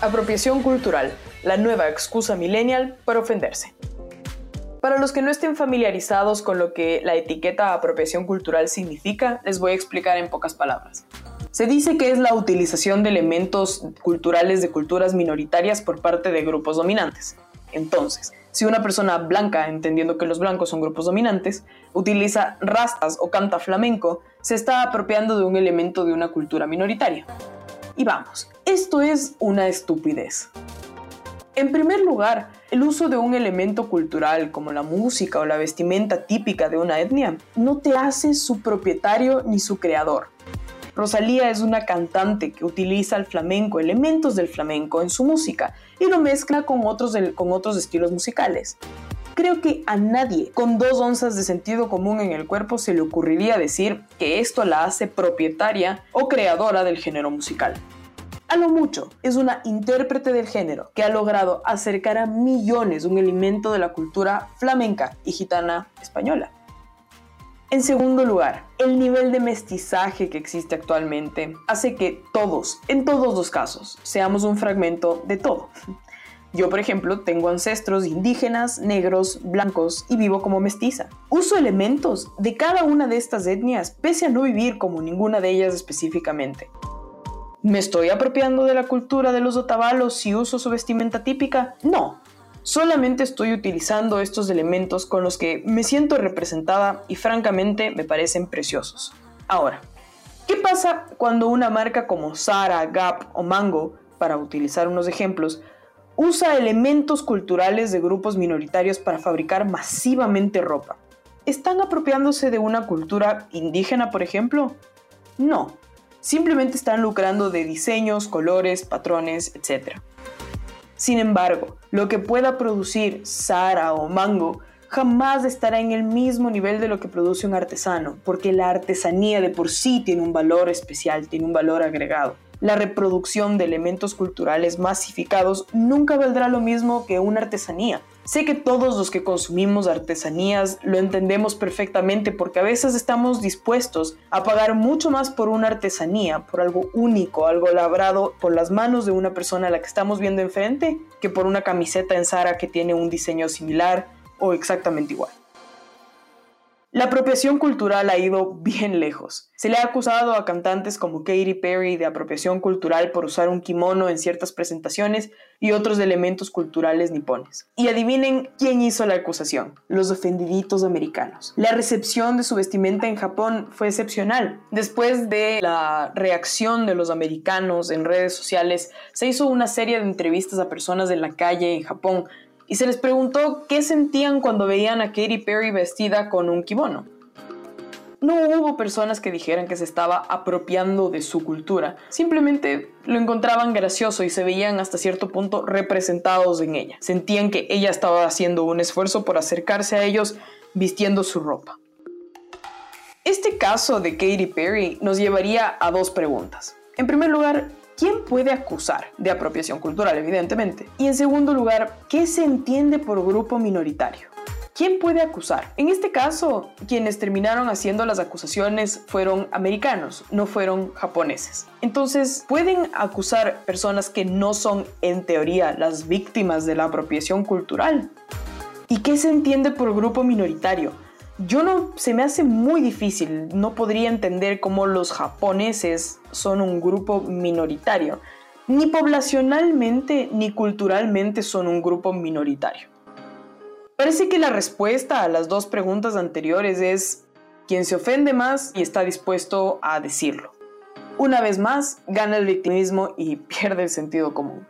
Apropiación cultural, la nueva excusa millennial para ofenderse. Para los que no estén familiarizados con lo que la etiqueta apropiación cultural significa, les voy a explicar en pocas palabras. Se dice que es la utilización de elementos culturales de culturas minoritarias por parte de grupos dominantes. Entonces, si una persona blanca, entendiendo que los blancos son grupos dominantes, utiliza rastas o canta flamenco, se está apropiando de un elemento de una cultura minoritaria. Y vamos, esto es una estupidez. En primer lugar, el uso de un elemento cultural como la música o la vestimenta típica de una etnia no te hace su propietario ni su creador. Rosalía es una cantante que utiliza el flamenco, elementos del flamenco en su música y lo mezcla con otros, con otros estilos musicales. Creo que a nadie con dos onzas de sentido común en el cuerpo se le ocurriría decir que esto la hace propietaria o creadora del género musical. A lo mucho, es una intérprete del género que ha logrado acercar a millones un elemento de la cultura flamenca y gitana española. En segundo lugar, el nivel de mestizaje que existe actualmente hace que todos, en todos los casos, seamos un fragmento de todo. Yo, por ejemplo, tengo ancestros indígenas, negros, blancos y vivo como mestiza. Uso elementos de cada una de estas etnias, pese a no vivir como ninguna de ellas específicamente. ¿Me estoy apropiando de la cultura de los otavalos si uso su vestimenta típica? No. Solamente estoy utilizando estos elementos con los que me siento representada y francamente me parecen preciosos. Ahora, ¿qué pasa cuando una marca como Zara, Gap o Mango, para utilizar unos ejemplos, usa elementos culturales de grupos minoritarios para fabricar masivamente ropa? ¿Están apropiándose de una cultura indígena, por ejemplo? No, simplemente están lucrando de diseños, colores, patrones, etc. Sin embargo, lo que pueda producir Sara o Mango jamás estará en el mismo nivel de lo que produce un artesano, porque la artesanía de por sí tiene un valor especial, tiene un valor agregado la reproducción de elementos culturales masificados nunca valdrá lo mismo que una artesanía. Sé que todos los que consumimos artesanías lo entendemos perfectamente porque a veces estamos dispuestos a pagar mucho más por una artesanía, por algo único, algo labrado por las manos de una persona a la que estamos viendo enfrente, que por una camiseta en Zara que tiene un diseño similar o exactamente igual. La apropiación cultural ha ido bien lejos. Se le ha acusado a cantantes como Katy Perry de apropiación cultural por usar un kimono en ciertas presentaciones y otros elementos culturales nipones. Y adivinen quién hizo la acusación, los ofendiditos americanos. La recepción de su vestimenta en Japón fue excepcional. Después de la reacción de los americanos en redes sociales, se hizo una serie de entrevistas a personas de la calle en Japón y se les preguntó qué sentían cuando veían a Katy Perry vestida con un kimono. No hubo personas que dijeran que se estaba apropiando de su cultura, simplemente lo encontraban gracioso y se veían hasta cierto punto representados en ella. Sentían que ella estaba haciendo un esfuerzo por acercarse a ellos vistiendo su ropa. Este caso de Katy Perry nos llevaría a dos preguntas. En primer lugar, ¿Quién puede acusar de apropiación cultural, evidentemente? Y en segundo lugar, ¿qué se entiende por grupo minoritario? ¿Quién puede acusar? En este caso, quienes terminaron haciendo las acusaciones fueron americanos, no fueron japoneses. Entonces, ¿pueden acusar personas que no son, en teoría, las víctimas de la apropiación cultural? ¿Y qué se entiende por grupo minoritario? Yo no, se me hace muy difícil, no podría entender cómo los japoneses son un grupo minoritario. Ni poblacionalmente ni culturalmente son un grupo minoritario. Parece que la respuesta a las dos preguntas anteriores es quien se ofende más y está dispuesto a decirlo. Una vez más, gana el victimismo y pierde el sentido común.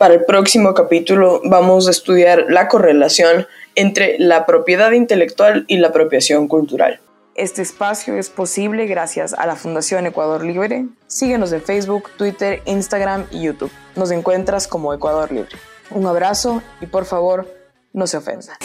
Para el próximo capítulo vamos a estudiar la correlación entre la propiedad intelectual y la apropiación cultural. Este espacio es posible gracias a la Fundación Ecuador Libre. Síguenos en Facebook, Twitter, Instagram y YouTube. Nos encuentras como Ecuador Libre. Un abrazo y por favor, no se ofendan.